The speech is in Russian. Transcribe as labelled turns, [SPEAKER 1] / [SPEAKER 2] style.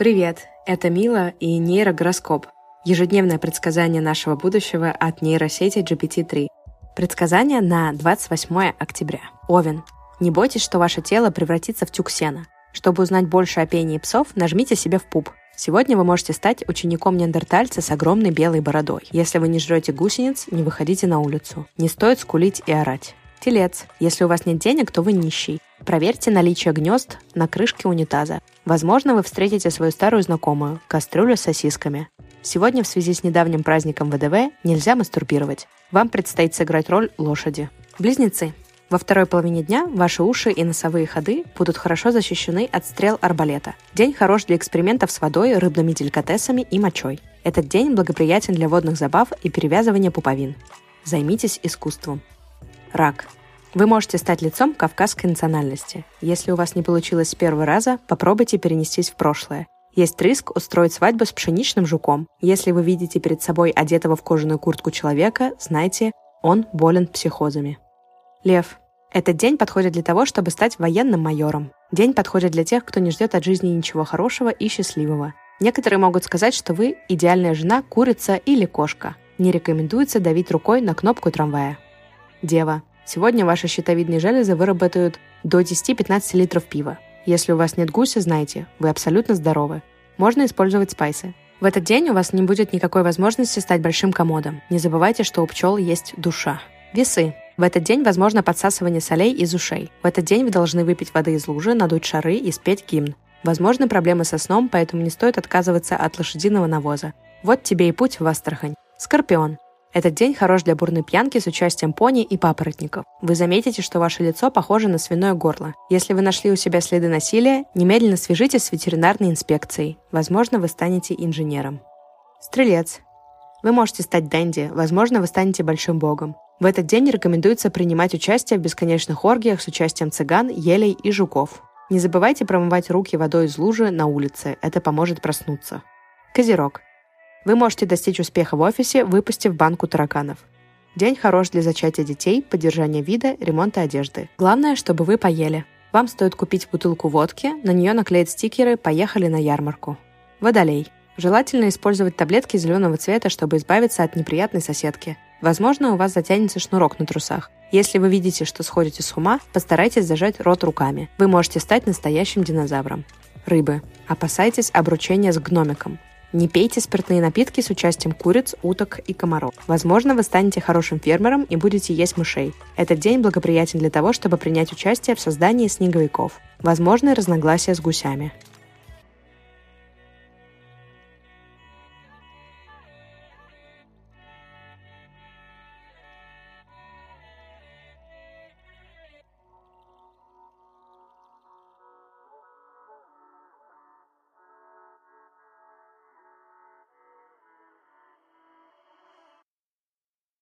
[SPEAKER 1] Привет, это Мила и нейрогороскоп. Ежедневное предсказание нашего будущего от нейросети GPT-3. Предсказание на 28 октября. Овен. Не бойтесь, что ваше тело превратится в тюк сена. Чтобы узнать больше о пении псов, нажмите себе в пуп. Сегодня вы можете стать учеником неандертальца с огромной белой бородой. Если вы не жрете гусениц, не выходите на улицу. Не стоит скулить и орать. Телец. Если у вас нет денег, то вы нищий. Проверьте наличие гнезд на крышке унитаза. Возможно, вы встретите свою старую знакомую – кастрюлю с сосисками. Сегодня в связи с недавним праздником ВДВ нельзя мастурбировать. Вам предстоит сыграть роль лошади. Близнецы. Во второй половине дня ваши уши и носовые ходы будут хорошо защищены от стрел арбалета. День хорош для экспериментов с водой, рыбными деликатесами и мочой. Этот день благоприятен для водных забав и перевязывания пуповин. Займитесь искусством. Рак. Вы можете стать лицом кавказской национальности. Если у вас не получилось с первого раза, попробуйте перенестись в прошлое. Есть риск устроить свадьбу с пшеничным жуком. Если вы видите перед собой одетого в кожаную куртку человека, знайте, он болен психозами. Лев. Этот день подходит для того, чтобы стать военным майором. День подходит для тех, кто не ждет от жизни ничего хорошего и счастливого. Некоторые могут сказать, что вы идеальная жена, курица или кошка. Не рекомендуется давить рукой на кнопку трамвая. Дева. Сегодня ваши щитовидные железы выработают до 10-15 литров пива. Если у вас нет гуся, знайте, вы абсолютно здоровы. Можно использовать спайсы. В этот день у вас не будет никакой возможности стать большим комодом. Не забывайте, что у пчел есть душа. Весы. В этот день возможно подсасывание солей из ушей. В этот день вы должны выпить воды из лужи, надуть шары и спеть гимн. Возможны проблемы со сном, поэтому не стоит отказываться от лошадиного навоза. Вот тебе и путь в Астрахань. Скорпион. Этот день хорош для бурной пьянки с участием пони и папоротников. Вы заметите, что ваше лицо похоже на свиное горло. Если вы нашли у себя следы насилия, немедленно свяжитесь с ветеринарной инспекцией. Возможно, вы станете инженером. Стрелец. Вы можете стать Дэнди, возможно, вы станете большим богом. В этот день рекомендуется принимать участие в бесконечных оргиях с участием цыган, елей и жуков. Не забывайте промывать руки водой из лужи на улице, это поможет проснуться. Козерог. Вы можете достичь успеха в офисе, выпустив банку тараканов. День хорош для зачатия детей, поддержания вида, ремонта одежды. Главное, чтобы вы поели. Вам стоит купить бутылку водки, на нее наклеить стикеры «Поехали на ярмарку». Водолей. Желательно использовать таблетки зеленого цвета, чтобы избавиться от неприятной соседки. Возможно, у вас затянется шнурок на трусах. Если вы видите, что сходите с ума, постарайтесь зажать рот руками. Вы можете стать настоящим динозавром. Рыбы. Опасайтесь обручения с гномиком. Не пейте спиртные напитки с участием куриц, уток и комаров. Возможно, вы станете хорошим фермером и будете есть мышей. Этот день благоприятен для того, чтобы принять участие в создании снеговиков. Возможны разногласия с гусями.